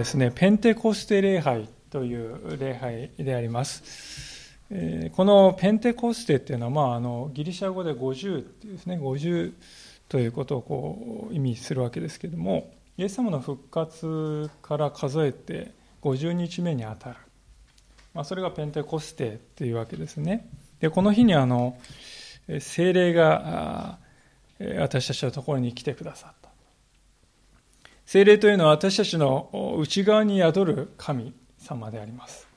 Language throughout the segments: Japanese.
ですね、ペンテコステ礼拝という礼拝であります。このペンテコステっていうのは、まあ、あのギリシャ語で50っていうですね、50ということをこう意味するわけですけども、イエス様の復活から数えて50日目にあたる。まあ、それがペンテコステっていうわけですね。で、この日にあの、精霊が私たちのところに来てくださった。精霊というのは私たちの内側に宿る神様であります。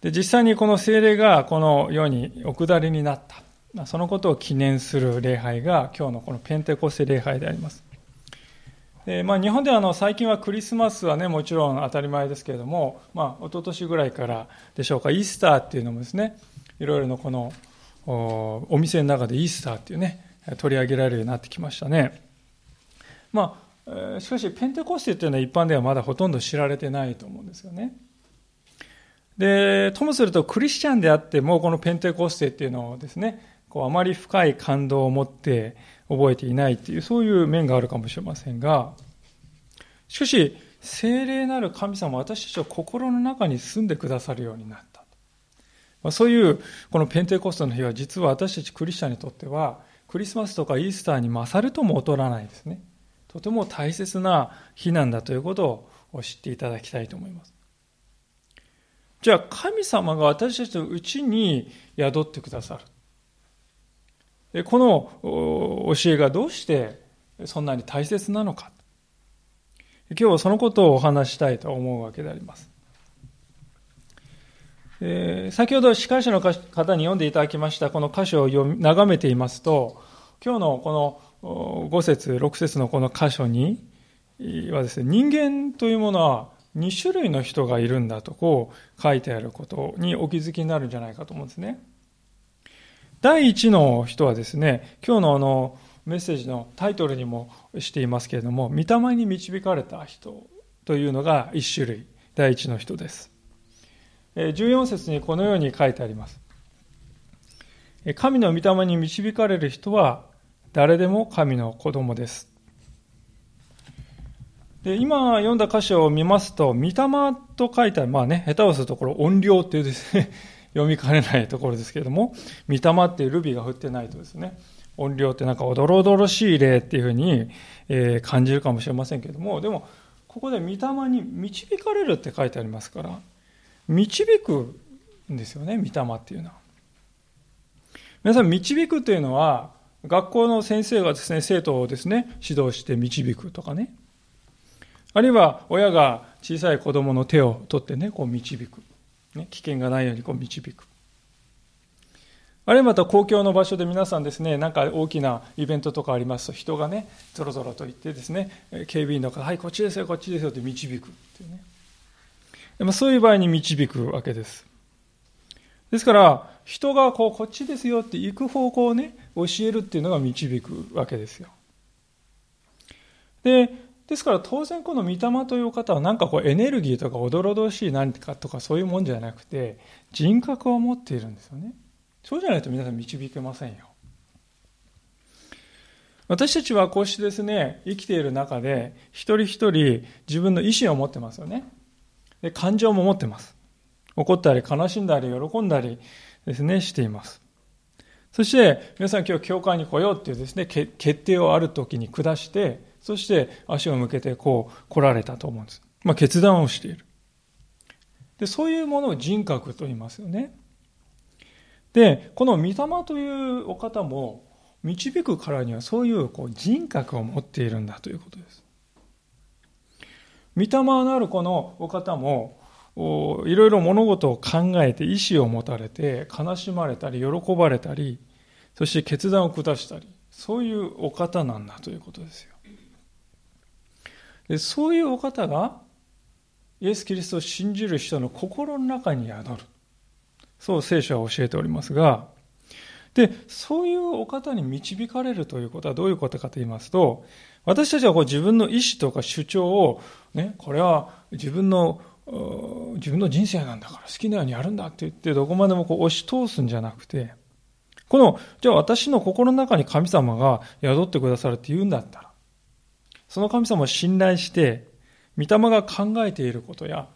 で実際にこの精霊がこの世にお下りになった。そのことを記念する礼拝が今日のこのペンテコステ礼拝であります。でまあ、日本ではあの最近はクリスマスはねもちろん当たり前ですけれども、まあ、一昨年ぐらいからでしょうかイースターっていうのもですねいろいろのこのお店の中でイースターっていうね取り上げられるようになってきましたね。まあ、しかし、ペンテコステっていうのは一般ではまだほとんど知られてないと思うんですよね。で、ともするとクリスチャンであっても、このペンテコステっていうのをですね、こうあまり深い感動を持って覚えていないっていう、そういう面があるかもしれませんが、しかし、聖霊なる神様は私たちを心の中に住んでくださるようになった。まあ、そういう、このペンテコステの日は実は私たちクリスチャンにとっては、クリスマスとかイースターに勝るとも劣らないですね。とても大切な日なんだということを知っていただきたいと思います。じゃあ神様が私たちのうちに宿ってくださる。この教えがどうしてそんなに大切なのか。今日はそのことをお話したいと思うわけであります。えー、先ほど司会者の方に読んでいただきましたこの箇所を眺めていますと、今日のこの5節6節のこの箇所にはですね、人間というものは2種類の人がいるんだとこう書いてあることにお気づきになるんじゃないかと思うんですね。第一の人はですね、今日のあのメッセージのタイトルにもしていますけれども、御霊に導かれた人というのが1種類、第一の人です。14節にこのように書いてあります。神の御霊に導かれる人は誰でも神の子供です。で今読んだ箇所を見ますと、御霊と書いてある、まあね、下手をするところ音量っていうですね、読みかねないところですけれども、御霊っていうルビーが振ってないとですね、音量ってなんかおどろおどろしい例っていうふうに、え、感じるかもしれませんけれども、でも、ここで御霊に導かれるって書いてありますから、導くんですよね、御霊っていうのは。皆さん、導くというのは、学校の先生がですね、生徒をですね、指導して導くとかね。あるいは親が小さい子供の手を取ってね、こう導く。ね、危険がないようにこう導く。あるいはまた公共の場所で皆さんですね、なんか大きなイベントとかありますと、人がね、ぞろぞろと言ってですね、警備員の方、はい、こっちですよ、こっちですよって導くっていうね。でもそういう場合に導くわけです。ですから、人がこう、こっちですよって行く方向をね、教えるっていうのが導くわけですよ。で、ですから当然この御霊という方はなんかこうエネルギーとかおどろどろしい何かとかそういうもんじゃなくて人格を持っているんですよね。そうじゃないと皆さん導けませんよ。私たちはこうしてですね、生きている中で一人一人自分の意思を持ってますよね。で感情も持ってます。怒ったり悲しんだり喜んだりですね、しています。そして、皆さん今日教会に来ようっていうですね、決定をある時に下して、そして足を向けてこう来られたと思うんです。まあ決断をしている。で、そういうものを人格と言いますよね。で、この御霊というお方も導くからにはそういうこう人格を持っているんだということです。御霊なるこのお方もいろいろ物事を考えて意志を持たれて悲しまれたり喜ばれたりそして決断を下したりそういうお方なんだということですよ。でそういうお方がイエス・キリストを信じる人の心の中に宿る。そう聖書は教えておりますがでそういうお方に導かれるということはどういうことかと言いますと私たちはこう自分の意思とか主張を、ね、これは自分の自分の人生なんだから好きなようにやるんだって言ってどこまでもこう押し通すんじゃなくて、この、じゃあ私の心の中に神様が宿ってくださるって言うんだったら、その神様を信頼して、御霊が考えていることや、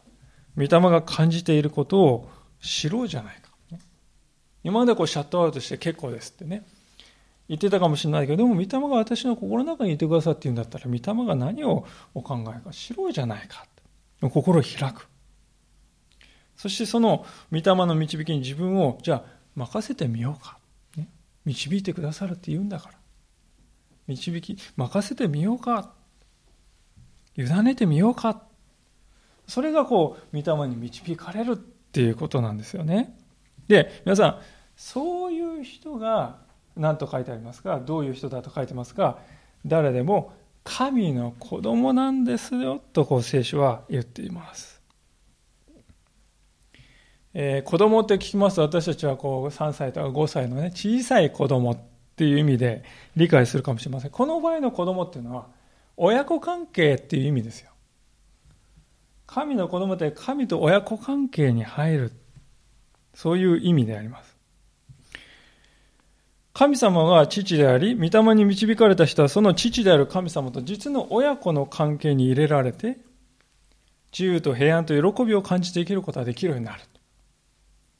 御霊が感じていることを知ろうじゃないか。今までこうシャットアウトして結構ですってね、言ってたかもしれないけど、でも御霊が私の心の中にいてくださっていうんだったら、御霊が何をお考えか知ろうじゃないか。心を開く。そしてその御霊の導きに自分を、じゃあ任せてみようか。ね、導いてくださるって言うんだから。導き、任せてみようか。委ねてみようか。それがこう、御霊に導かれるっていうことなんですよね。で、皆さん、そういう人が何と書いてありますか？どういう人だと書いてますか？誰でも神の子供なんですよとこう聖書は言っています。えー、子供って聞きますと私たちはこう3歳とか5歳のね小さい子供っていう意味で理解するかもしれません。この場合の子供っていうのは親子関係っていう意味ですよ。神の子供って神と親子関係に入る。そういう意味であります。神様が父であり、御霊に導かれた人はその父である神様と実の親子の関係に入れられて、自由と平安と喜びを感じて生きることができるようにな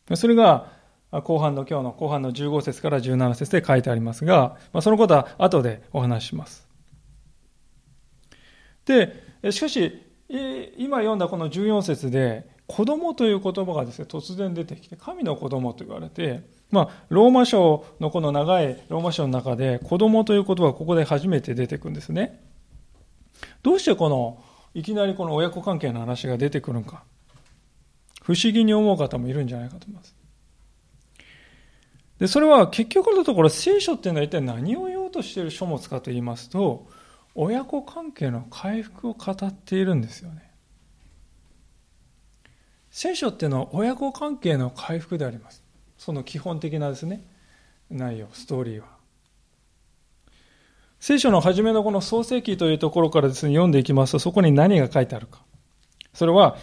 る。それが、後半の今日の後半の15節から17節で書いてありますが、まあ、そのことは後でお話します。で、しかし、今読んだこの14節で、子供という言葉がですね、突然出てきて、神の子供と言われて、まあ、ローマ書のこの長いローマ書の中で子供という言葉がここで初めて出てくるんですね。どうしてこの、いきなりこの親子関係の話が出てくるのか。不思議に思う方もいるんじゃないかと思います。で、それは結局のところ聖書っていうのは一体何を言おうとしている書物かと言いますと、親子関係の回復を語っているんですよね。聖書っていうのは親子関係の回復であります。その基本的なですね、内容、ストーリーは。聖書の初めのこの創世記というところからですね、読んでいきますと、そこに何が書いてあるか。それは、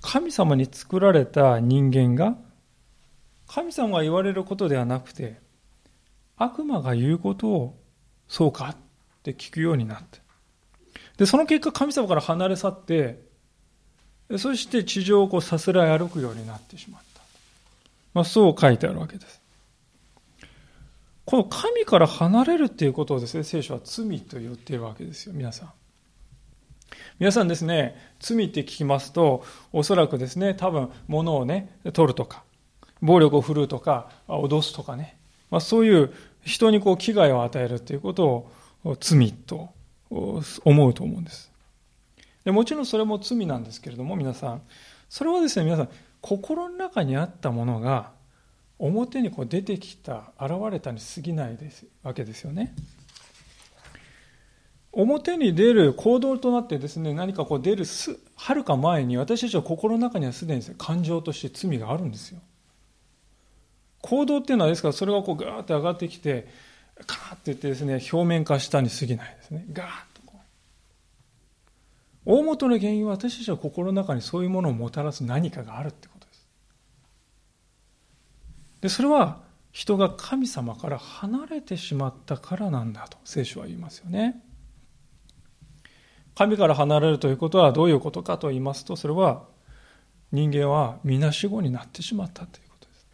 神様に作られた人間が、神様が言われることではなくて、悪魔が言うことを、そうかって聞くようになって。で、その結果、神様から離れ去って、そして地上をこうさすらい歩くようになってしまった。まあ、そう書いてあるわけです。この神から離れるっていうことをですね、聖書は罪と言っているわけですよ、皆さん。皆さんですね、罪って聞きますと、おそらくですね、多分物をね、取るとか、暴力を振るうとか、脅すとかね、まあ、そういう人にこう危害を与えるっていうことを罪と思うと思うんです。でもちろんそれも罪なんですけれども、皆さん、それはですね、皆さん、心の中にあったものが表にこう出てきた現れたに過ぎないですわけですよね。表に出る行動となってですね何かこう出るはるか前に私たちは心の中にはすでに感情として罪があるんですよ。行動っていうのはですからそれがこうガーッて上がってきてカーッて言ってですね表面化したに過ぎないですね。ガーッ。大元の原因は私たちは心の中にそういうものをもたらす何かがあるってことです。でそれは人が神様から離れてしまったからなんだと聖書は言いますよね。神から離れるということはどういうことかと言いますとそれは人間はみなしごになってしまったということです。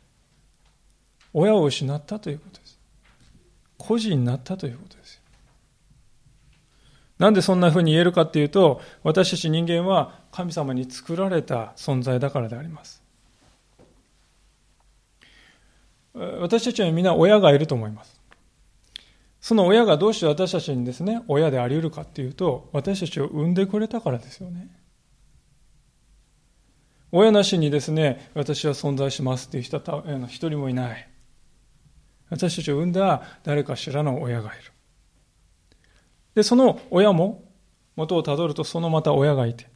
親を失ったということです。孤児になったということです。なんでそんなふうに言えるかっていうと私たち人間は神様に作られた存在だからであります。私たちは皆親がいると思います。その親がどうして私たちにですね、親であり得るかっていうと、私たちを産んでくれたからですよね。親なしにですね、私は存在しますっていう人は一人もいない。私たちを産んだ誰かしらの親がいる。で、その親も、元をたどるとそのまた親がいて、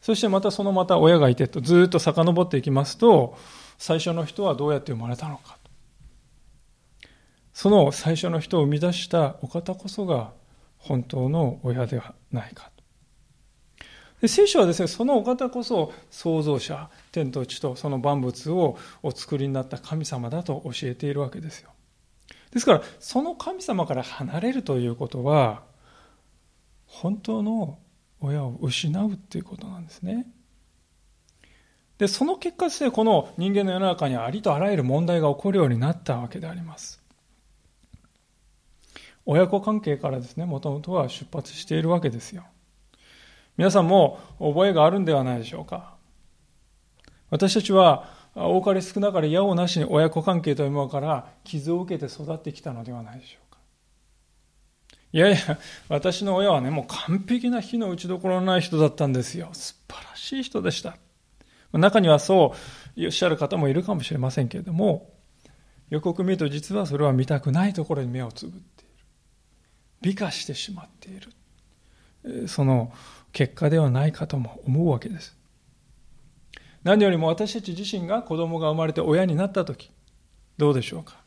そしてまたそのまた親がいてとずっと遡っていきますと、最初の人はどうやって生まれたのか。その最初の人を生み出したお方こそが本当の親ではないかで聖書はですね、そのお方こそ創造者、天と地とその万物をお作りになった神様だと教えているわけですよ。ですから、その神様から離れるということは、本当の親を失うっていうことなんですね。で、その結果ですね、この人間の世の中にはありとあらゆる問題が起こるようになったわけであります。親子関係からですね、もともとは出発しているわけですよ。皆さんも覚えがあるんではないでしょうか。私たちは多かれ少なかれ矢をなしに親子関係というものから傷を受けて育ってきたのではないでしょう。いやいや、私の親はね、もう完璧な火の打ちどころのない人だったんですよ。素晴らしい人でした。中にはそうおっしゃる方もいるかもしれませんけれども、よくよく見ると実はそれは見たくないところに目をつぶっている。美化してしまっている。その結果ではないかとも思うわけです。何よりも私たち自身が子供が生まれて親になった時、どうでしょうか？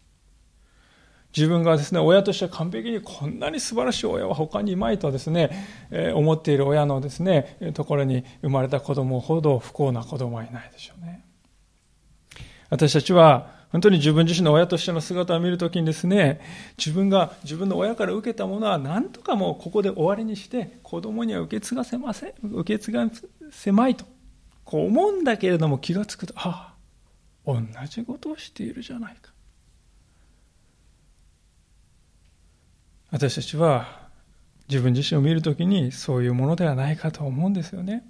自分がですね、親としては完璧にこんなに素晴らしい親は他にいまいとですね、えー、思っている親のですね、ところに生まれた子供ほど不幸な子供はいないでしょうね。私たちは本当に自分自身の親としての姿を見るときにですね、自分が自分の親から受けたものは何とかもうここで終わりにして子供には受け継がせません、受け継がせまいと、こう思うんだけれども気がつくと、ああ、同じことをしているじゃないか。私たちは自分自身を見るときにそういうものではないかと思うんですよね。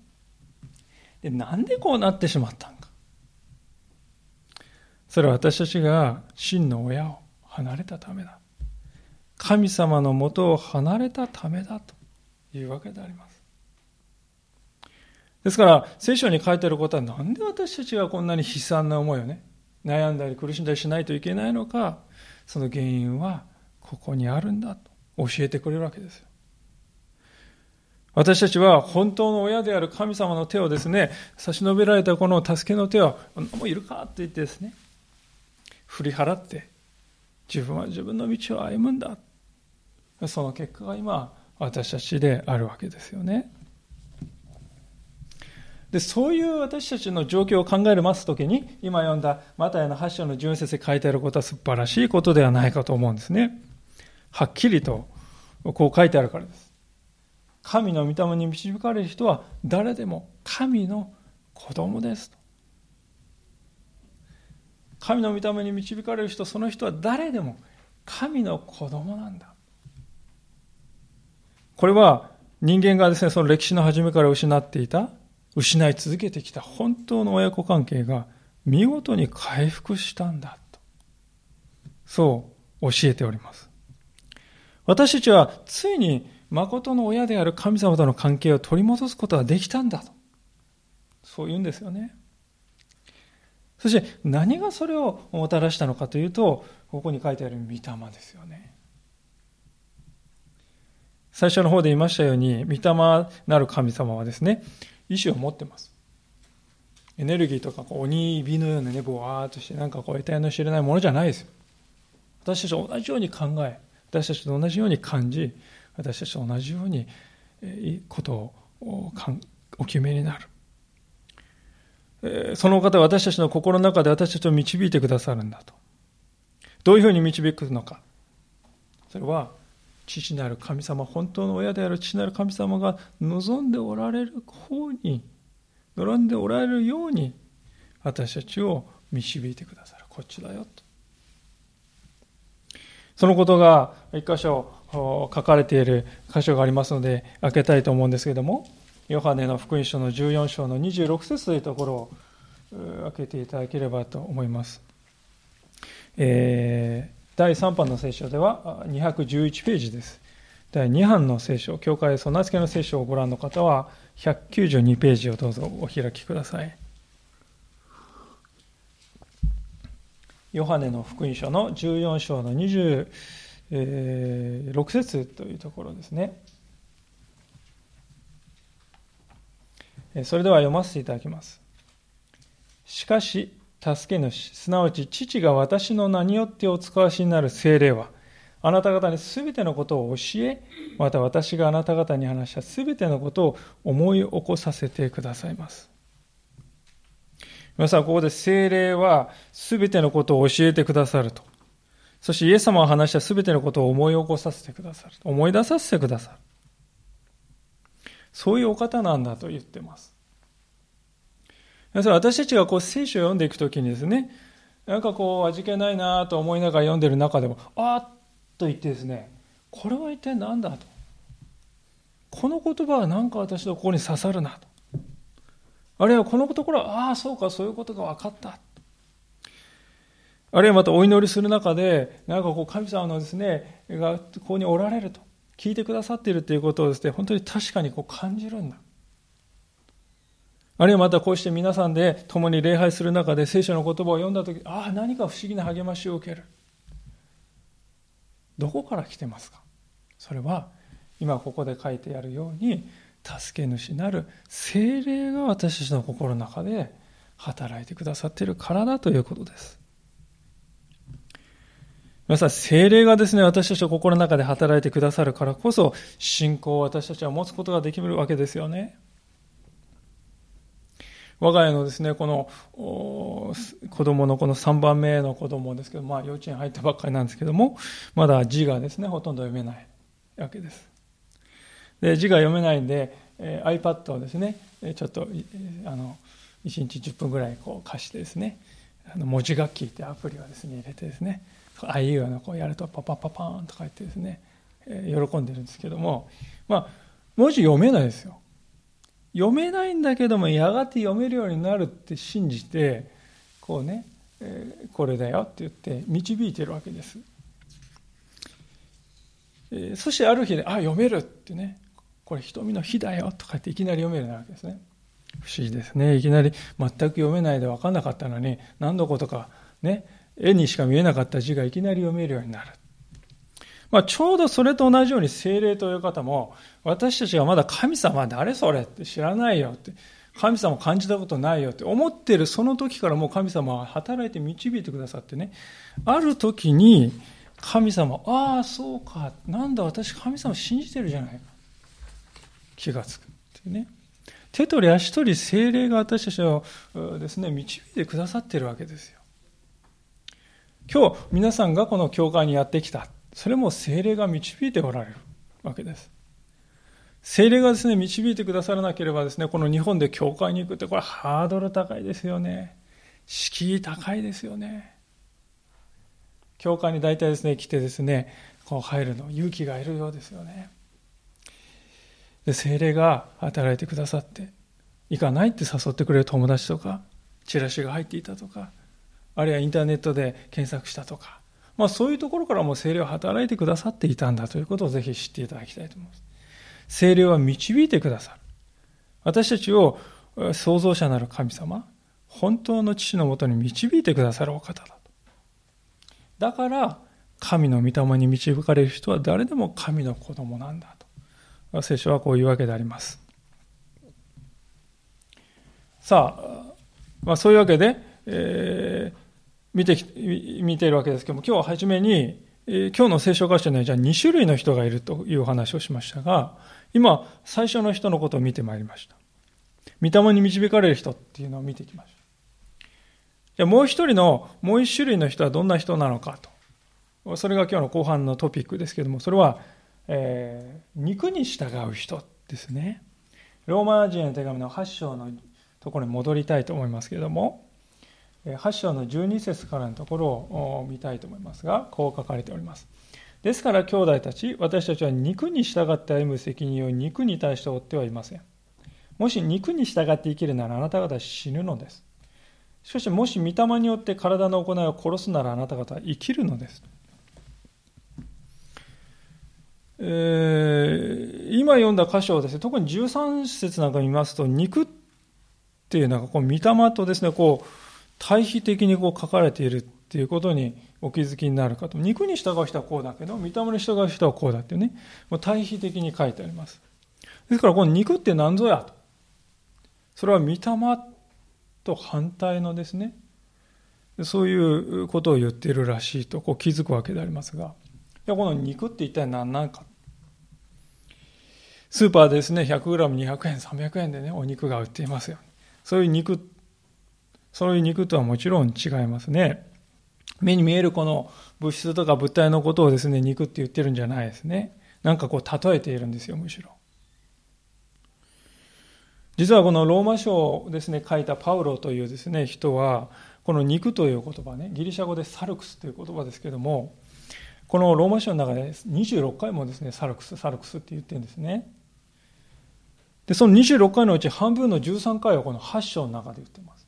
でなんでこうなってしまったのか。それは私たちが真の親を離れたためだ。神様のもとを離れたためだというわけであります。ですから、聖書に書いてあることはなんで私たちがこんなに悲惨な思いをね、悩んだり苦しんだりしないといけないのか、その原因はここにあるんだと。教えてくれるわけですよ。私たちは本当の親である神様の手をですね、差し伸べられたこの助けの手は、もういるか？って言ってですね、振り払って、自分は自分の道を歩むんだ。その結果が今、私たちであるわけですよね。でそういう私たちの状況を考えますときに、今読んだマタイの8章の純節で書いてあることは素晴らしいことではないかと思うんですね。はっきりとこう書いてあるからです。神の御霊に導かれる人は誰でも神の子供ですと。神の御霊に導かれる人、その人は誰でも神の子供なんだ。これは人間がですね、その歴史の初めから失っていた、失い続けてきた本当の親子関係が見事に回復したんだと。そう教えております。私たちはついに誠の親である神様との関係を取り戻すことができたんだと。そう言うんですよね。そして何がそれをもたらしたのかというと、ここに書いてある御霊ですよね。最初の方で言いましたように、御霊なる神様はですね、意志を持ってます。エネルギーとか鬼火のようなね、ぼわーっとしてなんかこう得体の知れないものじゃないです。私たち同じように考え、私たちと同じように感じ私たちと同じようにことをお決めになる。その方は私たちの心の中で私たちを導いてくださるんだと。どういうふうに導くのか。それは父なる神様本当の親である父なる神様が望んでおられる方に望んでおられるように私たちを導いてくださる。こっちだよと。そのことが一箇所書かれている箇所がありますので開けたいと思うんですけれどもヨハネの福音書の14章の26節というところを開けていただければと思います、えー、第3版の聖書では211ページです。第2版の聖書教会備え付けの聖書をご覧の方は192ページをどうぞお開きください。ヨハネの福音書の14章の26節というところですね。それでは読ませていただきます。しかし、助け主、すなわち父が私の名によってお使わしになる精霊は、あなた方にすべてのことを教え、また私があなた方に話したすべてのことを思い起こさせてくださいます。皆さん、ここで精霊は全てのことを教えてくださると。そしてイエス様が話した全てのことを思い起こさせてくださる。思い出させてくださる。そういうお方なんだと言ってます。皆さん私たちがこう聖書を読んでいくときにですね、なんかこう味気ないなと思いながら読んでる中でも、あっと言ってですね、これは一体何だと。この言葉は何か私のここに刺さるなと。あるいはこのところは、ああ、そうか、そういうことが分かった。あるいはまたお祈りする中で、なんかこう神様のですね、がここにおられると、聞いてくださっているということをですね、本当に確かにこう感じるんだ。あるいはまたこうして皆さんで共に礼拝する中で聖書の言葉を読んだとき、ああ、何か不思議な励ましを受ける。どこから来てますか？それは今ここで書いてあるように助け主なる精霊が私たちの心の中で働いてくださっているからだということです。皆さん、精霊がですね、私たちの心の中で働いてくださるからこそ、信仰を私たちは持つことができるわけですよね。我が家のですね、この子供のこの3番目の子供ですけど、まあ幼稚園入ったばっかりなんですけども、まだ字がですね、ほとんど読めないわけです。で字が読めないんで、えー、iPad をですねちょっとあの1日10分ぐらいこう貸してですねあの文字楽器ってアプリをですね入れてですねああいうのこうやるとパパパパーンとか言ってですね、えー、喜んでるんですけどもまあ文字読めないですよ。読めないんだけどもやがて読めるようになるって信じてこうね、えー、これだよって言って導いてるわけです、えー、そしてある日であ読めるってねこれ瞳の火だよとか言っていきなり読めるなわけですね。不思議ですね。いきなり全く読めないで分かんなかったのに、何のことかね、絵にしか見えなかった字がいきなり読めるようになる。まあ、ちょうどそれと同じように精霊という方も、私たちがまだ神様誰それって知らないよって、神様感じたことないよって思ってるその時からもう神様は働いて導いてくださってね、ある時に神様、ああ、そうか、なんだ私神様信じてるじゃないか。気がつくっていうね。手取り足取り精霊が私たちをですね、導いてくださってるわけですよ。今日皆さんがこの教会にやってきた。それも精霊が導いておられるわけです。精霊がですね、導いてくださらなければですね、この日本で教会に行くって、これハードル高いですよね。敷居高いですよね。教会に大体ですね、来てですね、こう入るの勇気がいるようですよね。で精霊が働いてくださって行かないって誘ってくれる友達とかチラシが入っていたとかあるいはインターネットで検索したとか、まあ、そういうところからも精霊は働いてくださっていたんだということをぜひ知っていただきたいと思います。精霊は導いてくださる。私たちを創造者なる神様本当の父のもとに導いてくださるお方だと。だから神の御霊に導かれる人は誰でも神の子供なんだと。聖書はこういうわけであります。さあ、まあ、そういうわけで、えー、見て見ているわけですけども、今日は初めに、えー、今日の聖書箇所にはじゃあ2種類の人がいるという話をしましたが、今、最初の人のことを見てまいりました。御霊に導かれる人っていうのを見てきました。じゃあもう一人の、もう一種類の人はどんな人なのかと。それが今日の後半のトピックですけども、それはえー、肉に従う人ですね。ローマ人への手紙の8章のところに戻りたいと思いますけれども、8章の12節からのところを見たいと思いますが、こう書かれております。ですから兄弟たち、私たちは肉に従って歩む責任を肉に対して負ってはいません。もし肉に従って生きるならあなた方は死ぬのです。しかし、もし御霊によって体の行いを殺すならあなた方は生きるのです。えー、今読んだ箇所をですね、特に13節なんか見ますと、肉っていうのがこう、御霊とですね、こう、対比的にこう書かれているっていうことにお気づきになるかと。肉に従う人はこうだけど、御霊に従う人はこうだっていうね、もう対比的に書いてあります。ですから、この肉って何ぞやと。それは御霊と反対のですね、そういうことを言っているらしいとこう気づくわけでありますが、じゃこの肉って一体何なのか。スーパーですね、100g200 円、300円でね、お肉が売っていますよ。そういう肉、そういう肉とはもちろん違いますね。目に見えるこの物質とか物体のことをですね、肉って言ってるんじゃないですね。なんかこう例えているんですよ、むしろ。実はこのローマ書をですね、書いたパウロというですね、人は、この肉という言葉ね、ギリシャ語でサルクスという言葉ですけども、このローマ書の中で26回もですね、サルクス、サルクスって言ってるんですね。で、その26回のうち半分の13回はこの8章の中で言っています。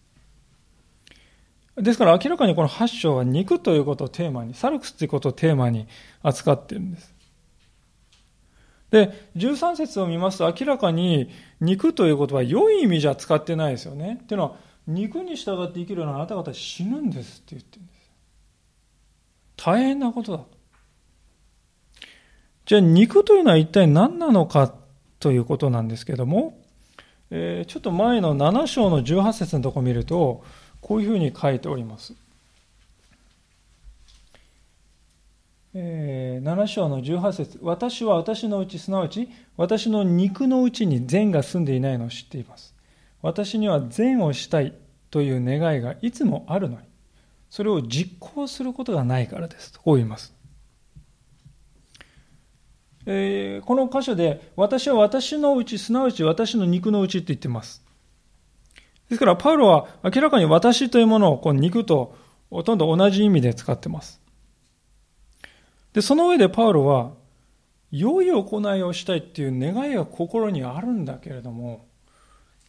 ですから明らかにこの8章は肉ということをテーマに、サルクスということをテーマに扱っているんです。で、13節を見ますと明らかに肉ということは良い意味じゃ使ってないですよね。っていうのは、肉に従って生きるようなあなた方死ぬんですって言ってるんです。大変なことだ。じゃあ肉というのは一体何なのかということなんですけども、えー、ちょっと前の7章の18節のとこを見ると、こういうふうに書いております。えー、7章の18節私は私のうち、すなわち私の肉のうちに善が住んでいないのを知っています。私には善をしたいという願いがいつもあるのに、それを実行することがないからです。とこう言います。えー、この箇所で、私は私のうち、すなわち私の肉のうちって言ってます。ですから、パウロは明らかに私というものをこの肉とほとんど同じ意味で使ってます。で、その上でパウロは、良い行いをしたいっていう願いが心にあるんだけれども、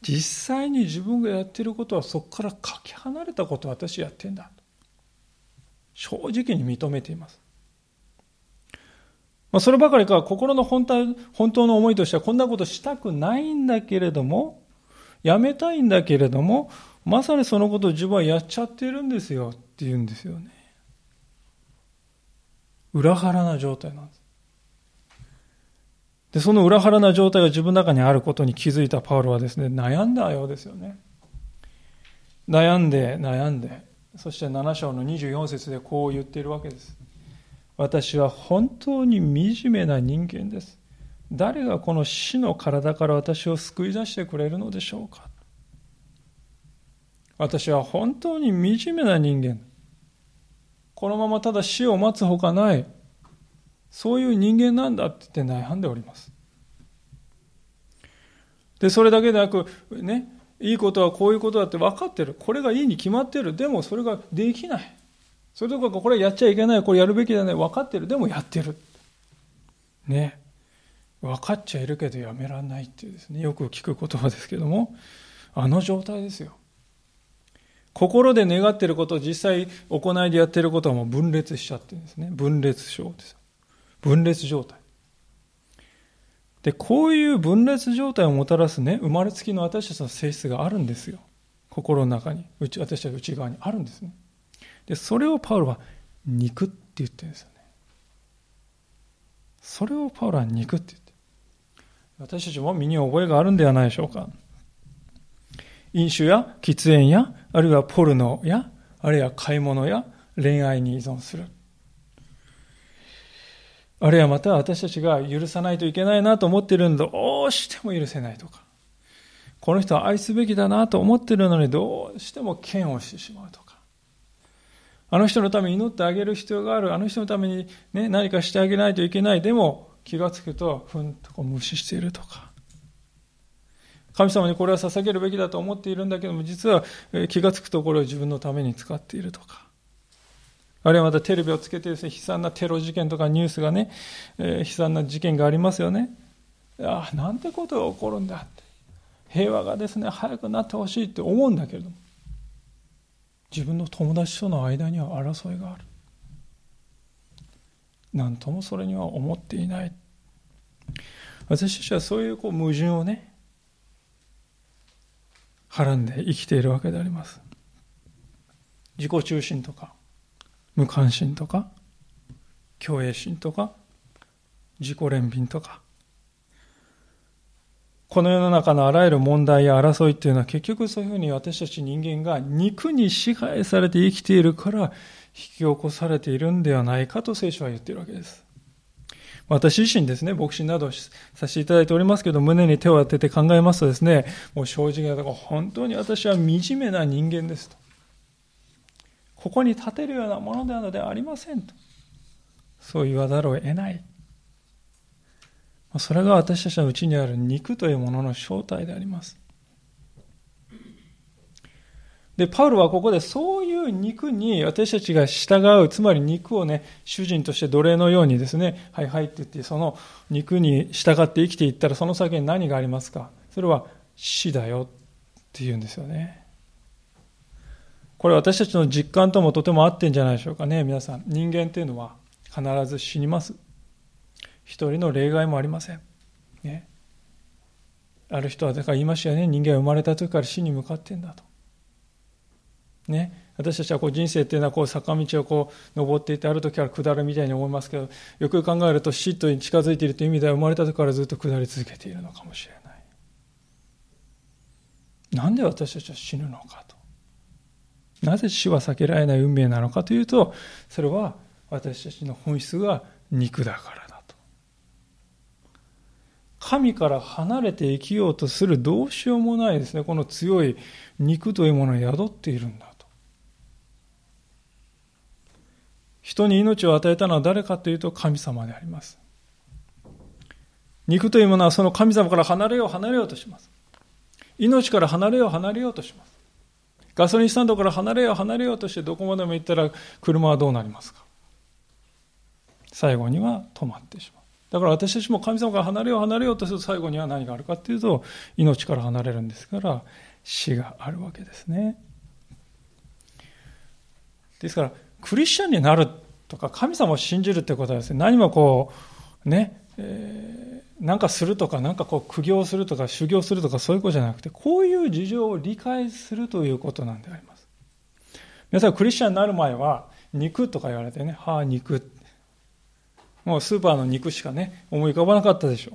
実際に自分がやってることはそこからかけ離れたことを私やってんだ。正直に認めています。まあ、そればかりか、心の本当本当の思いとしてはこんなことしたくないんだけれども、やめたいんだけれども、まさにそのことを自分はやっちゃってるんですよって言うんですよね。裏腹な状態なんです。で、その裏腹な状態が自分の中にあることに気づいたパウロはですね、悩んだようですよね。悩んで、悩んで、そして7章の24節でこう言っているわけです。私は本当に惨めな人間です。誰がこの死の体から私を救い出してくれるのでしょうか私は本当に惨めな人間。このままただ死を待つほかない、そういう人間なんだってって悩んでおります。で、それだけでなく、ね、いいことはこういうことだって分かってる。これがいいに決まってる。でもそれができない。それとかこれやっちゃいけない。これやるべきだね。分かってる。でもやってる。ね。分かっちゃいるけどやめられないっていうですね、よく聞く言葉ですけども、あの状態ですよ。心で願ってること実際行いでやってることはもう分裂しちゃってるんですね。分裂症です。分裂状態。で、こういう分裂状態をもたらすね、生まれつきの私たちの性質があるんですよ。心の中に、私たち内側にあるんですね。で、それをパウロは肉って言ってるんですよね。それをパウロは肉って言って。私たちも身に覚えがあるんではないでしょうか。飲酒や喫煙や、あるいはポルノや、あるいは買い物や恋愛に依存する。あるいはまた私たちが許さないといけないなと思ってるので、どうしても許せないとか。この人は愛すべきだなと思ってるのにどうしても嫌悪してしまうとか。あの人のために祈ってあげる必要がある。あの人のために、ね、何かしてあげないといけない。でも気がつくと、ふんとこう無視しているとか。神様にこれは捧げるべきだと思っているんだけども、実は気がつくところを自分のために使っているとか。あるいはまたテレビをつけてですね、悲惨なテロ事件とかニュースがね、えー、悲惨な事件がありますよね。ああ、なんてことが起こるんだって。平和がですね、早くなってほしいって思うんだけれども、自分の友達との間には争いがある。何ともそれには思っていない。私たちはそういうこう矛盾をね、はらんで生きているわけであります。自己中心とか、無関心とか、虚栄心とか、自己憐憫とか、この世の中のあらゆる問題や争いっていうのは結局そういうふうに私たち人間が肉に支配されて生きているから引き起こされているんではないかと聖書は言っているわけです。私自身ですね、牧師などさせていただいておりますけど、胸に手を当てて考えますとですね、もう正直なところ、本当に私は惨めな人間ですと。ここに立てるようなものではのではありませんと。そう言わざるを得ない。それが私たちのうちにある肉というものの正体であります。で、パウルはここでそういう肉に私たちが従う、つまり肉をね、主人として奴隷のようにですね、はいはいって言って、その肉に従って生きていったら、その先に何がありますか？それは死だよって言うんですよね。これ私たちの実感ともとても合ってんじゃないでしょうかね、皆さん。人間っていうのは必ず死にます。一人の例外もありません。ね。ある人はだから言いましたよね、人間は生まれた時から死に向かってんだと。ね、私たちはこう人生っていうのはこう坂道をこう登っていってある時から下るみたいに思いますけどよく考えると死と近づいているという意味では生まれた時からずっと下り続けているのかもしれないなんで私たちは死ぬのかとなぜ死は避けられない運命なのかというとそれは私たちの本質が肉だから神から離れて生きようとするどうしようもないですねこの強い肉というものが宿っているんだと人に命を与えたのは誰かというと神様であります。肉というものはその神様から離れよう離れようとします。命から離れよう離れようとします。ガソリンスタンドから離れよう離れようとしてどこまでも行ったら車はどうなりますか最後には止まってしまう。だから私たちも神様から離れよう離れようとすると最後には何があるかというと命から離れるんですから死があるわけですね。ですからクリスチャンになるとか、神様を信じるってことはですね、何もこう、ね、えー、なんかするとか、なんかこう苦行するとか、修行するとか、そういうことじゃなくて、こういう事情を理解するということなんであります。皆さん、クリスチャンになる前は、肉とか言われてね、はあ、肉。もうスーパーの肉しかね、思い浮かばなかったでしょう。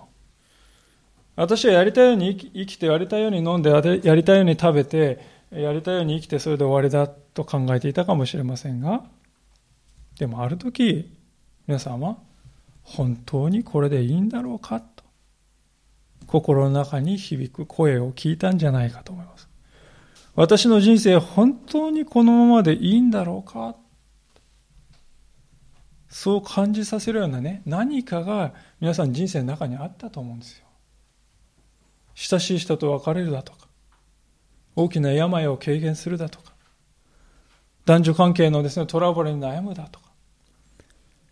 私はやりたいように生きて、やりたいように飲んで、やりたいように食べて、やりたいように生きてそれで終わりだと考えていたかもしれませんが、でもある時、皆さんは本当にこれでいいんだろうかと、心の中に響く声を聞いたんじゃないかと思います。私の人生本当にこのままでいいんだろうかそう感じさせるようなね、何かが皆さん人生の中にあったと思うんですよ。親しい人と別れるだとか、大きな病を軽減するだとか、男女関係のですね、トラブルに悩むだとか、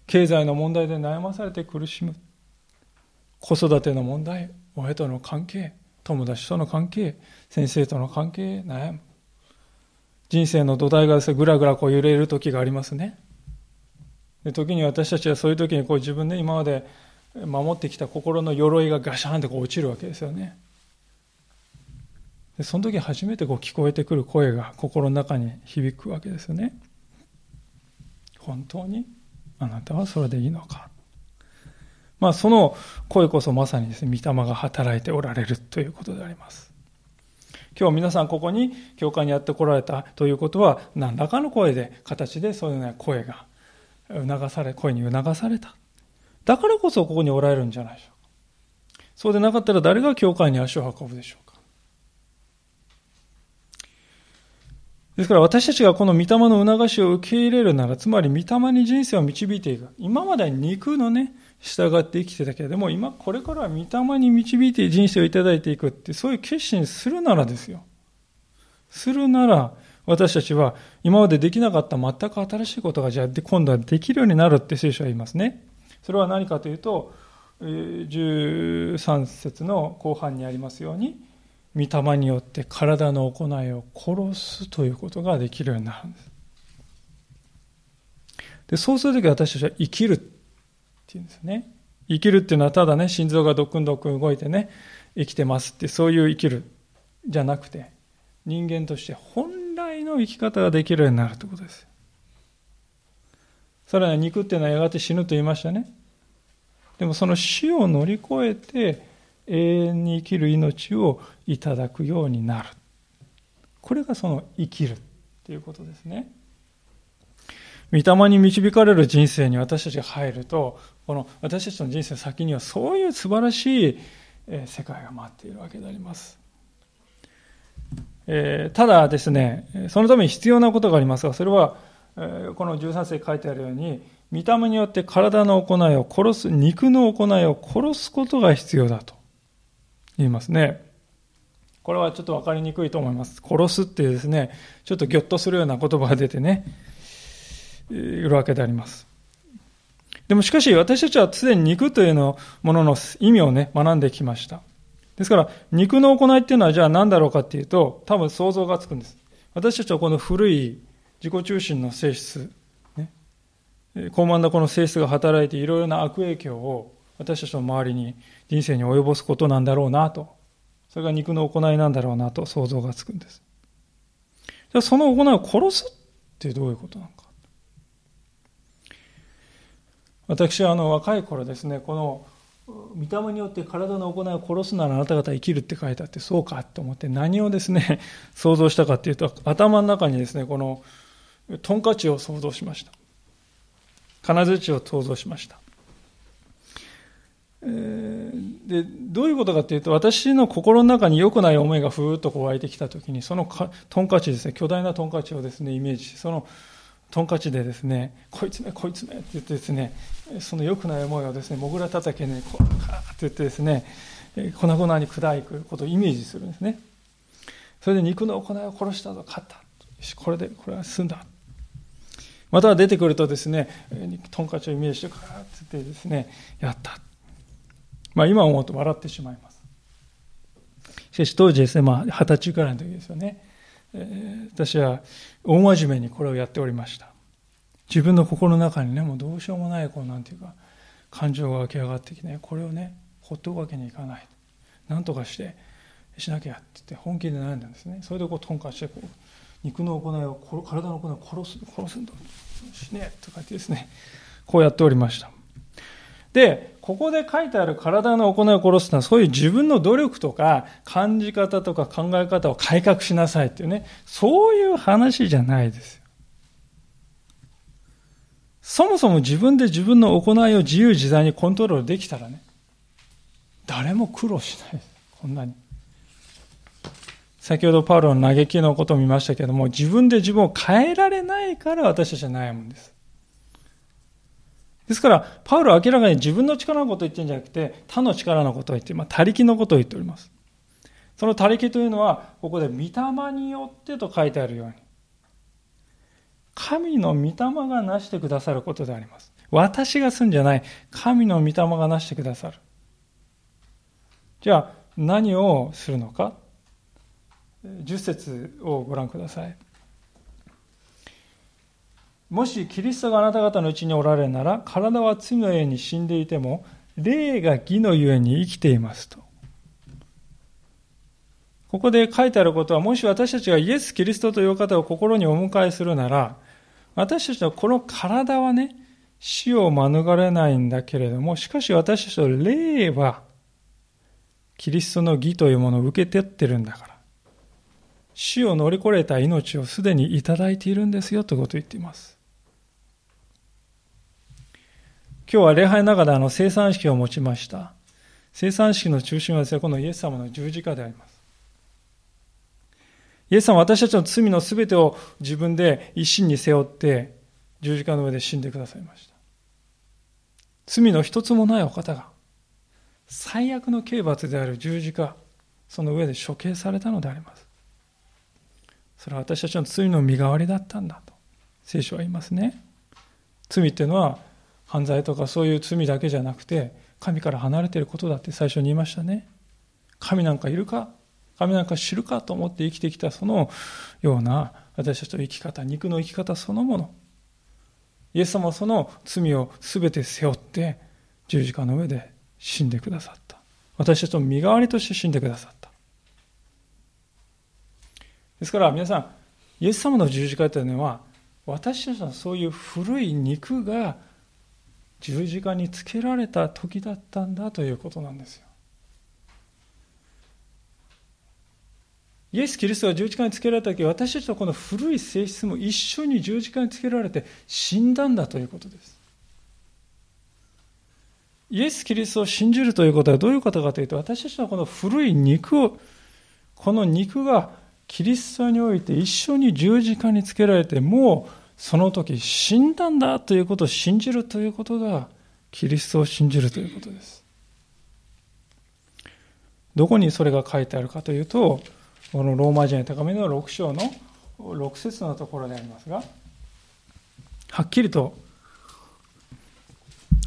経済の問題で悩まされて苦しむ、子育ての問題、親との関係、友達との関係、先生との関係、悩む。人生の土台がですね、ぐらぐらこう揺れる時がありますね。で時に私たちはそういう時にこう自分で今まで守ってきた心の鎧がガシャンってこう落ちるわけですよね。でその時初めてこう聞こえてくる声が心の中に響くわけですよね。本当に？あなたはそれでいいのか？まあその声こそまさにですね、御霊が働いておられるということであります。今日皆さんここに教会にやってこられたということは何らかの声で形でそういうような声が促され声に促されただからこそここにおられるんじゃないでしょうかそうでなかったら誰が教会に足を運ぶでしょうかですから私たちがこの御霊の促しを受け入れるなら、つまり御霊に人生を導いていく。今まで肉のね、従って生きてたけれども、今これからは御霊に導いて人生をいただいていくって、そういう決心するならですよ。するなら、私たちは今までできなかった全く新しいことがじゃあ今度はできるようになるって聖書は言いますね。それは何かというと、13節の後半にありますように、御霊によって体の行いを殺すということができるようになるんです。でそうするとき私たちは生きるっていうんですね。生きるっていうのはただね、心臓がドクンドクン動いてね、生きてますってそういう生きるじゃなくて、人間として本の生き方ができるようになるということです。さらに肉っていうのはやがて死ぬと言いましたね。でもその死を乗り越えて、永遠に生きる命をいただくようになる。これがその生きるということですね。御霊に導かれる人生に私たちが入ると、この私たちの人生の先にはそういう素晴らしい世界が待っているわけであります。えー、ただですね、そのために必要なことがありますが、それは、えー、この13世書いてあるように、御霊によって体の行いを殺す、肉の行いを殺すことが必要だと。言いますね。これはちょっと分かりにくいと思います。殺すってですね、ちょっとギョッとするような言葉が出てね、いるわけであります。でもしかし私たちはすでに肉というのものの意味をね、学んできました。ですから、肉の行いっていうのはじゃあ何だろうかっていうと、多分想像がつくんです。私たちはこの古い自己中心の性質、ね、高慢なこの性質が働いていろいろな悪影響を私たちの周りに人生に及ぼすことなんだろうなとそれが肉の行いなんだろうなと想像がつくんです。じゃあその行いを殺すってどういうことなのか。私はあの若い頃ですね、この見た目によって体の行いを殺すならあなた方生きるって書いてあってそうかと思って何をですね 想像したかっていうと頭の中にですねこのトンカチを想像しました。金槌を想像しました。でどういうことかというと私の心の中に良くない思いがふーっとこう湧いてきた時にそのトンカチですね巨大なトンカチをですねイメージしてそのトンカチでですねこいつめこいつめって言ってですねその良くない思いをですねもぐらたたけねこうカーって言ってですね粉々に砕くことをイメージするんですね。それで肉の行いを殺したと勝った。これでこれは済んだ。また出てくるとですねトンカチをイメージしてカーって言ってですねやった。まあ、今思うと笑ってしまいます。しかし当時ですね、まあ、二十歳くらいの時ですよね、私は大真面目にこれをやっておりました。自分の心の中にね、もうどうしようもない、こう、なんていうか、感情が湧き上がってきて、ね、これをね、ほっとくわけにいかない。なんとかして、しなきゃって言って本気で悩んだんですね。それでこう、トンカして、こう、肉の行いを、体の行いを殺す、殺すんだ。死ねとか言ってですね、こうやっておりました。で、ここで書いてある体の行いを殺すのは、そういう自分の努力とか感じ方とか考え方を改革しなさいっていうね、そういう話じゃないですよ。そもそも自分で自分の行いを自由自在にコントロールできたらね、誰も苦労しないです。こんなに。先ほどパウロの嘆きのことを見ましたけども、自分で自分を変えられないから私たちは悩むんです。ですから、パウロは明らかに自分の力のことを言ってるんじゃなくて、他の力のことを言って、まあ、他力のことを言っております。その他力というのは、ここで、御霊によってと書いてあるように、神の御霊がなしてくださることであります。私がすんじゃない、神の御霊がなしてくださる。じゃあ、何をするのか。10節をご覧ください。もしキリストがあなた方のうちにおられるなら、体は罪の家に死んでいても、霊が義のゆえに生きていますと。ここで書いてあることは、もし私たちがイエス・キリストという方を心にお迎えするなら、私たちのこの体はね、死を免れないんだけれども、しかし私たちの霊は、キリストの義というものを受けてってるんだから、死を乗り越えた命をすでにいただいているんですよということを言っています。今日は礼拝の中であの生産式を持ちました。生産式の中心はですね、このイエス様の十字架であります。イエス様は私たちの罪の全てを自分で一身に背負って十字架の上で死んでくださいました。罪の一つもないお方が最悪の刑罰である十字架、その上で処刑されたのであります。それは私たちの罪の身代わりだったんだと聖書は言いますね。罪っていうのは犯罪とかそういう罪だけじゃなくて神から離れていることだって最初に言いましたね。神なんかいるか？神なんか知るかと思って生きてきたそのような私たちの生き方肉の生き方そのもの。イエス様はその罪を全て背負って十字架の上で死んでくださった。私たちの身代わりとして死んでくださった。ですから皆さんイエス様の十字架というのは私たちのそういう古い肉が十字架につけられた時だったんだということなんですよ。イエス・キリストが十字架につけられた時私たちのこの古い性質も一緒に十字架につけられて死んだんだということです。イエス・キリストを信じるということはどういうことかというと私たちのこの古い肉をこの肉がキリストにおいて一緒に十字架につけられてもうその時死んだんだということを信じるということがキリストを信じるということです。どこにそれが書いてあるかというと、このローマ人へ高めの6章の6節のところでありますが、はっきりと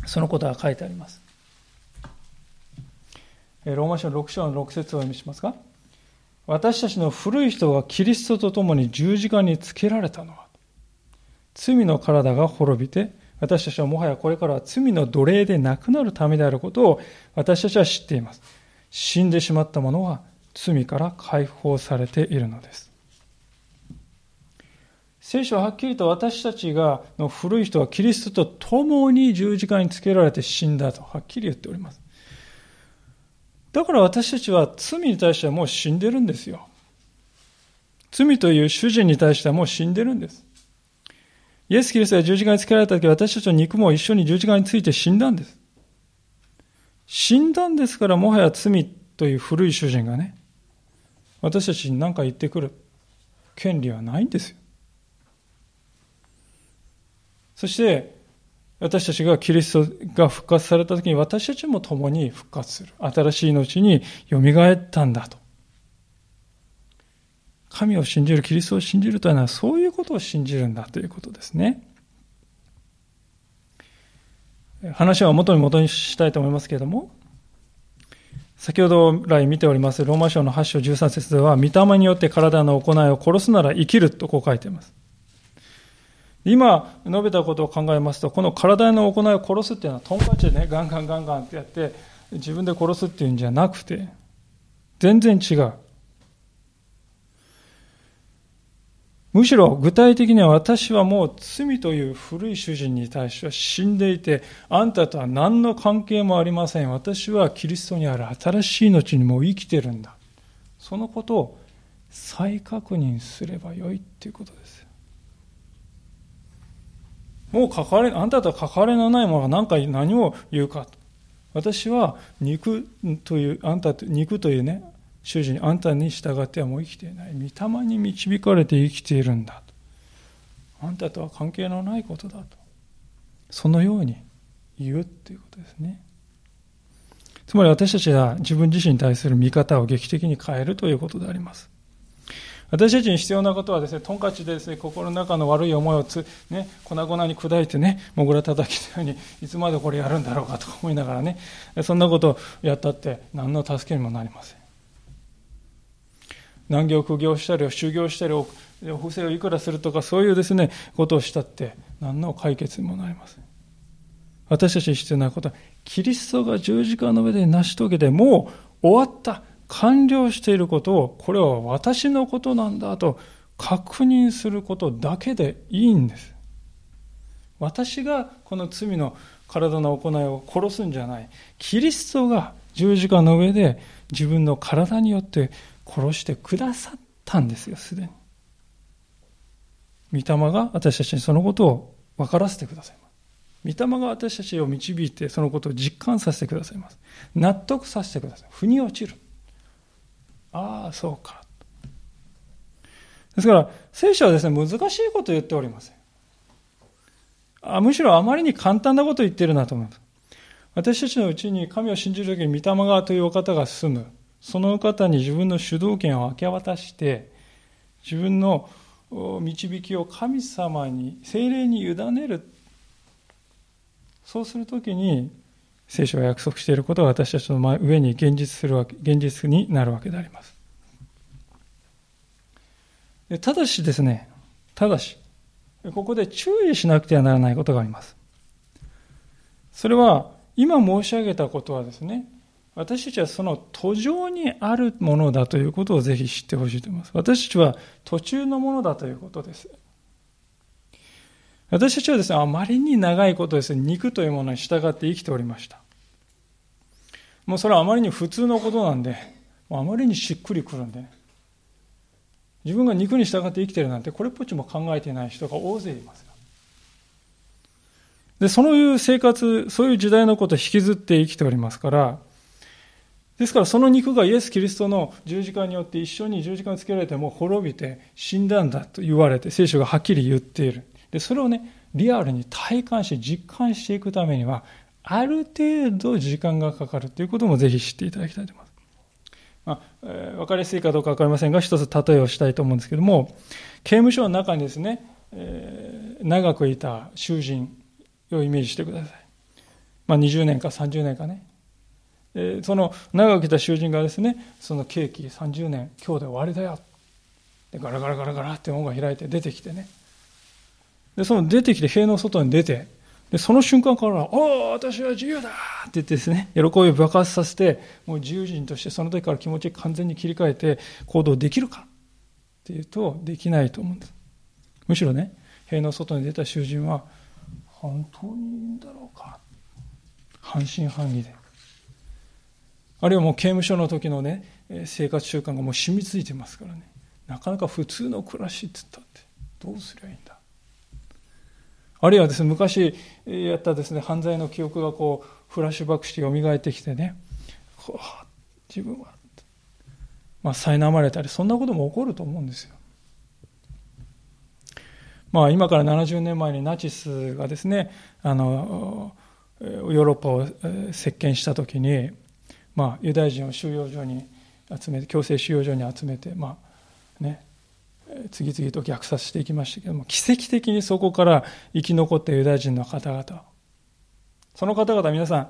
そのことが書いてあります。ローマ書6章の6節をお読みしますが、私たちの古い人がキリストと共に十字架につけられたのは、罪の体が滅びて、私たちはもはやこれからは罪の奴隷でなくなるためであることを私たちは知っています。死んでしまった者は罪から解放されているのです。聖書ははっきりと私たちがの古い人はキリストと共に十字架につけられて死んだとはっきり言っております。だから私たちは罪に対してはもう死んでるんですよ。罪という主人に対してはもう死んでるんです。イエス・キリストが十字架につけられた時、私たちの肉も一緒に十字架について死んだんです。死んだんですから、もはや罪という古い主人がね、私たちに何か言ってくる権利はないんですよ。そして、私たちがキリストが復活された時に私たちも共に復活する。新しい命によみがえったんだと。神を信じる、キリストを信じるというのはそういうことを信じるんだということですね。話は元に元にしたいと思いますけれども、先ほど来見ておりますローマ書の8章13節では、御霊によって体の行いを殺すなら生きるとこう書いています。今述べたことを考えますと、この体の行いを殺すっていうのは、トンカチでね、ガンガンガンガンってやって、自分で殺すっていうんじゃなくて、全然違う。むしろ具体的には私はもう罪という古い主人に対しては死んでいて、あんたとは何の関係もありません。私はキリストにある新しい命にもう生きてるんだ。そのことを再確認すればよいっていうことです。もう関われ、あんたとは関わりのないものが何か何を言うか。私は肉という、あんたと、肉というね、主人あんたに従ってはもう生きていない。御霊に導かれて生きているんだと。あんたとは関係のないことだと。そのように言うっていうことですね。つまり私たちは自分自身に対する見方を劇的に変えるということであります。私たちに必要なことはですね、トンカチでですね、心の中の悪い思いをつ、ね、粉々に砕いてね、もぐら叩きのように、いつまでこれやるんだろうかと思いながらね、そんなことをやったって何の助けにもなりません。難行苦行したり修行したり不正をいくらするとかそういうですねことをしたって何の解決にもなりません。私たちに必要なことはキリストが十字架の上で成し遂げてもう終わった完了していることをこれは私のことなんだと確認することだけでいいんです。私がこの罪の体の行いを殺すんじゃない。キリストが十字架の上で自分の体によって殺してくださったんですよ、すでに。御霊が私たちにそのことを分からせてくださいます。御霊が私たちを導いてそのことを実感させてくださいます。納得させてください。腑に落ちる。ああ、そうか。ですから、聖書はですね、難しいことを言っておりません。あむしろあまりに簡単なことを言っているなと思います。私たちのうちに神を信じるときに御霊側というお方が進む。その方に自分の主導権を明け渡して自分の導きを神様に精霊に委ねる。そうするときに聖書が約束していることが私たちの上に現実するわけ現実になるわけであります。ただしですねただしここで注意しなくてはならないことがあります。それは今申し上げたことはですね私たちはその途上にあるものだということをぜひ知ってほしいと思います。私たちは途中のものだということです。私たちはですね、あまりに長いことですね、肉というものに従って生きておりました。もうそれはあまりに普通のことなんで、あまりにしっくりくるんでね。自分が肉に従って生きてるなんて、これっぽっちも考えてない人が大勢いますで、そういう生活、そういう時代のことを引きずって生きておりますから、ですからその肉がイエス・キリストの十字架によって一緒に十字架につけられても滅びて死んだんだと言われて聖書がはっきり言っている。で、それをね、リアルに体感し実感していくためには、ある程度時間がかかるということもぜひ知っていただきたいと思います。まあえー、分かりやすいかどうか分かりませんが、一つ例えをしたいと思うんですけども、刑務所の中にですね、えー、長くいた囚人をイメージしてください。まあ、20年か30年かね。え、その長くいた囚人がですね、その刑期30年、今日で終わりだよ。でガラガラガラガラって門が開いて出てきてね。で、その出てきて塀の外に出て、で、その瞬間から、おお、私は自由だって言ってですね、喜びを爆発させて、もう自由人としてその時から気持ち完全に切り替えて行動できるかっていうと、できないと思うんです。むしろね、塀の外に出た囚人は、本当にいいんだろうか？半信半疑で。あるいはもう刑務所の時のね、生活習慣がもう染みついてますからね。なかなか普通の暮らしって言ったって、どうすりゃいいんだ。あるいはですね、昔やったですね、犯罪の記憶がこう、フラッシュバックして蘇ってきてね、こう自分は、まあ、苛まれたり、そんなことも起こると思うんですよ。まあ、今から70年前にナチスがですね、あの、ヨーロッパを席巻したときに、まあ、ユダヤ人を収容所に集めて、強制収容所に集めて、まあ、ね、次々と虐殺していきましたけども、奇跡的にそこから生き残ったユダヤ人の方々、その方々皆さん、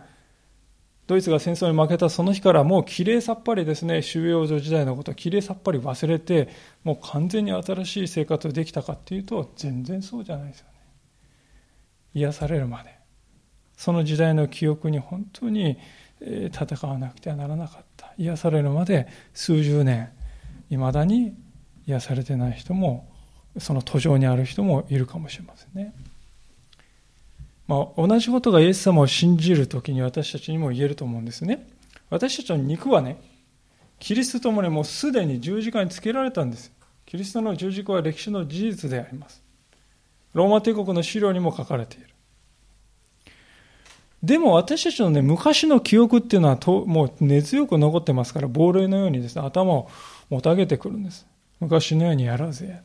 ドイツが戦争に負けたその日からもうきれいさっぱりですね、収容所時代のことをきれいさっぱり忘れて、もう完全に新しい生活できたかっていうと、全然そうじゃないですよね。癒されるまで。その時代の記憶に本当に戦わなくてはならなかった。癒されるまで数十年、いまだに癒されてない人もその途上にある人もいるかもしれませんね。まあ、同じことがイエス様を信じるときに私たちにも言えると思うんですね。私たちの肉はね、キリストともにもうすでに十字架につけられたんです。キリストの十字架は歴史の事実であります。ローマ帝国の資料にも書かれている。でも私たちのね、昔の記憶っていうのはともう根強く残ってますから、亡霊のようにですね、頭をもたげてくるんです。昔のようにやろうぜ。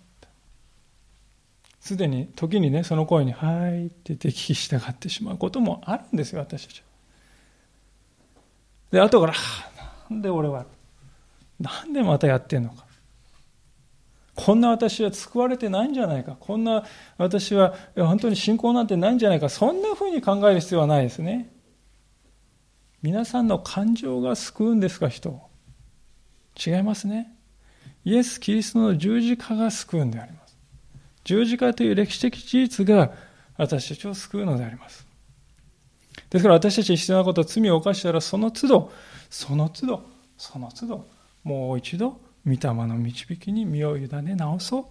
すでに時にね、その声に、はいって言って聞き従ってしまうこともあるんですよ、私たちは。で、後から、なんで俺は、なんでまたやってんのか。こんな私は救われてないんじゃないか。こんな私は本当に信仰なんてないんじゃないか。そんなふうに考える必要はないですね。皆さんの感情が救うんですか、人？違いますね。イエス・キリストの十字架が救うんであります。十字架という歴史的事実が私たちを救うのであります。ですから私たちに必要なことは罪を犯したらその都度、その都度、その都度、もう一度、御霊の導きに身を委ね直そう。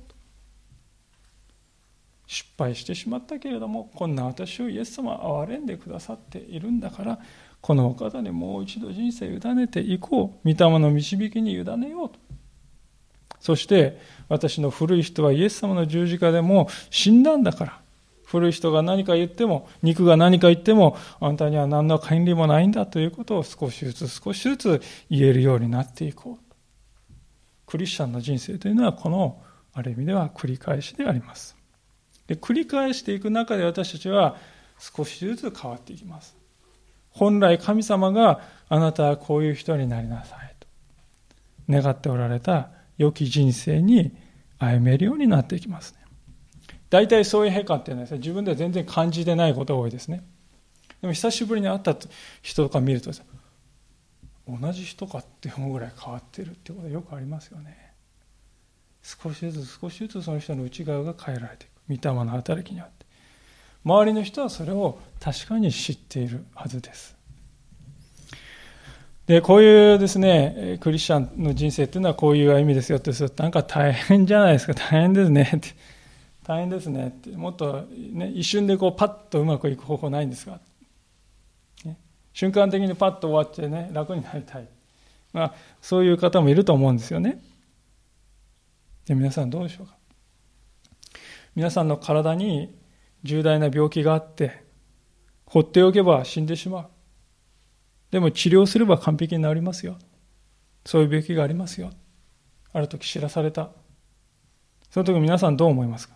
失敗してしまったけれども、こんな私をイエス様は憐れんでくださっているんだから、このお方にもう一度人生委ねていこう。御霊の導きに委ねようと。そして私の古い人はイエス様の十字架でも死んだんだから。古い人が何か言っても、肉が何か言っても、あんたには何の権利もないんだということを少しずつ少しずつ言えるようになっていこう。クリスチャンの人生というのはこのある意味では繰り返しであります。で繰り返していく中で私たちは少しずつ変わっていきます。本来神様があなたはこういう人になりなさいと願っておられた良き人生に歩めるようになっていきますね。大体そういう変化っていうのはですね、自分では全然感じてないことが多いですね。でも久しぶりに会った人とか見ると、同じ人かって思うぐらい変わってるってことはよくありますよね。少しずつ少しずつその人の内側が変えられていく。御霊の働きにあって。周りの人はそれを確かに知っているはずです。で、こういうですね、クリスチャンの人生っていうのはこういう意味ですよってすると、なんか大変じゃないですか、大変ですねって。大変ですねって。もっと、ね、一瞬でこうパッとうまくいく方法ないんですか、瞬間的にパッと終わってね、楽になりたい。まあ、そういう方もいると思うんですよね。で、皆さんどうでしょうか。皆さんの体に重大な病気があって、放っておけば死んでしまう。でも治療すれば完璧になりますよ。そういう病気がありますよ。ある時知らされた。その時皆さんどう思いますか？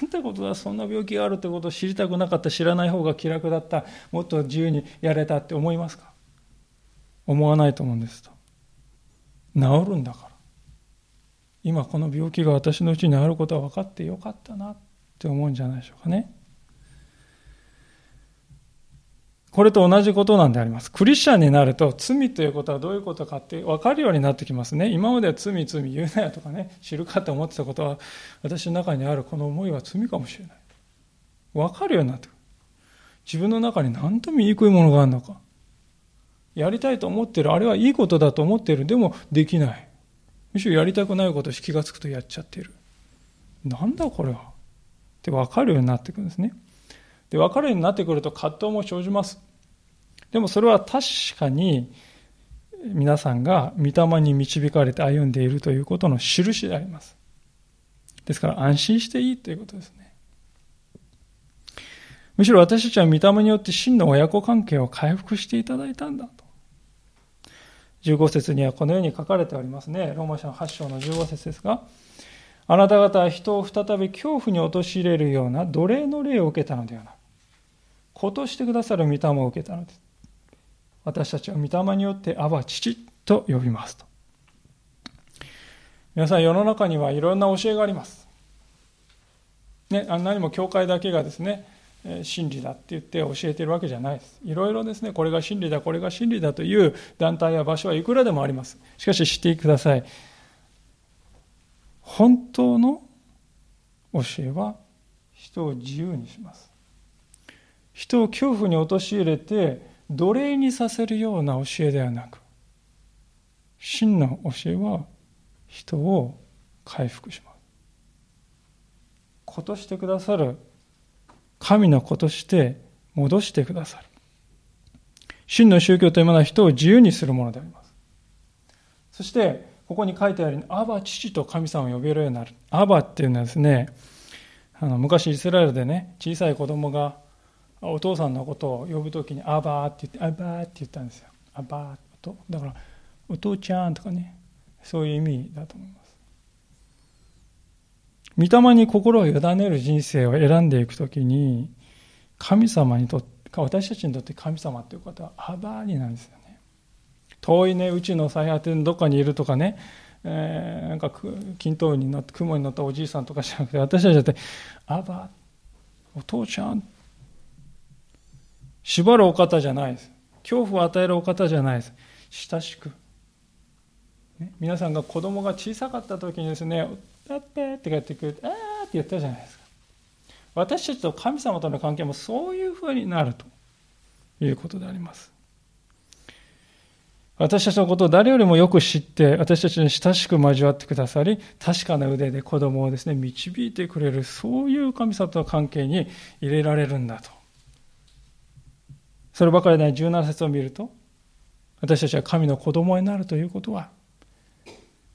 なんてことだ、そんな病気があるってことを知りたくなかった、知らない方が気楽だった、もっと自由にやれたって思いますか？思わないと思うんですと。治るんだから。今この病気が私のうちにあることは分かってよかったなって思うんじゃないでしょうかね。これと同じことなんであります。クリスチャンになると罪ということはどういうことかって分かるようになってきますね。今までは罪罪言うなよとかね、知るかって思ってたことは私の中にあるこの思いは罪かもしれない。分かるようになってくる。自分の中に何と醜いものがあるのか。やりたいと思ってる。あれはいいことだと思ってる。でもできない。むしろやりたくないことを気がつくとやっちゃっている。なんだこれは。って分かるようになってくるんですね。で、分かるようになってくると葛藤も生じます。でもそれは確かに皆さんが御霊に導かれて歩んでいるということの印であります。ですから安心していいということですね。むしろ私たちは御霊によって真の親子関係を回復していただいたんだと。15節にはこのように書かれておりますね。ローマ書の8章の15節ですが、あなた方は人を再び恐怖に陥れるような奴隷の霊を受けたのではない。ことしてくださる御霊を受けたのです。私たちは御霊によってアバ父と呼びますと。皆さん世の中にはいろんな教えがあります。ね、あ何も教会だけがですね、真理だって言って教えてるわけじゃないです。いろいろですね、これが真理だ、これが真理だという団体や場所はいくらでもあります。しかし知ってください。本当の教えは人を自由にします。人を恐怖に陥れて奴隷にさせるような教えではなく真の教えは人を回復します。ことしてくださる神の子として戻してくださる。真の宗教というものは人を自由にするものであります。そして、ここに書いてあるように、アバ、父と神様を呼べるようになる。アバっていうのはですね、あの昔イスラエルでね、小さい子供がお父さんのことを呼ぶときに、アバーって言って、アバーって言ったんですよ。アバと。だから、お父ちゃんとかね、そういう意味だと思います。御霊に心を委ねる人生を選んでいくときに、神様にとって、私たちにとって神様ということはアバーになんですよね。遠いね、宇宙の最果てのどっかにいるとかね、えー、なんか均等に乗って雲に乗ったおじいさんとかじゃなくて、私たちだって、アバー、お父ちゃん縛るお方じゃないです。恐怖を与えるお方じゃないです。親しく。ね、皆さんが子供が小さかった時にですね、だってって帰ってくる、あーって言ったじゃないですか。私たちと神様との関係もそういうふうになるということであります。私たちのことを誰よりもよく知って、私たちに親しく交わってくださり、確かな腕で子供をですね、導いてくれる、そういう神様との関係に入れられるんだと。そればかりでない17節を見ると、私たちは神の子供になるということは、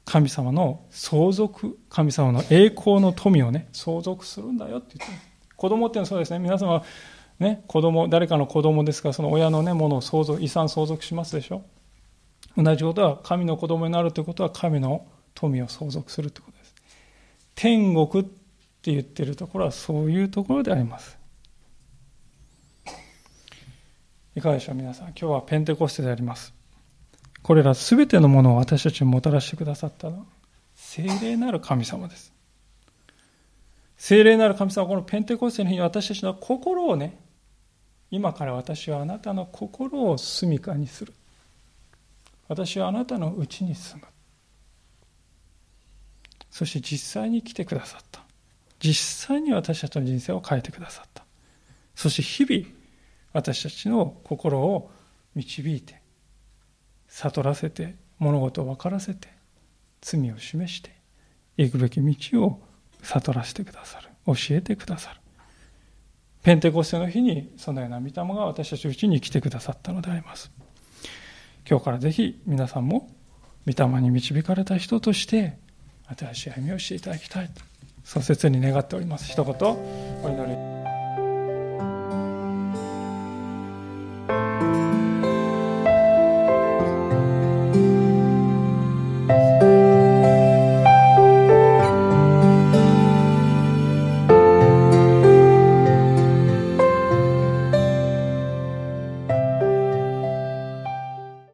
神様の相続、神様の栄光の富をね、相続するんだよって言って子供ってのはそうですね、皆様、ね、子供、誰かの子供ですから、その親のね、ものを相続、遺産相続しますでしょ。同じことは、神の子供になるということは、神の富を相続するということです。天国って言ってるところは、そういうところであります。いかがでしょう皆さん。今日はペンテコステであります。これらすべてのものを私たちにもたらしてくださったのは、聖霊なる神様です。聖霊なる神様はこのペンテコステの日に私たちの心をね、今から私はあなたの心を住みかにする。私はあなたのうちに住む。そして実際に来てくださった。実際に私たちの人生を変えてくださった。そして日々、私たちの心を導いて悟らせて物事を分からせて罪を示して行くべき道を悟らせてくださる。教えてくださる。ペンテコステの日にそのような御霊が私たちのうちに来てくださったのであります。今日からぜひ皆さんも御霊に導かれた人として新しい歩みをしていただきたいとそう切に願っております。一言お祈り。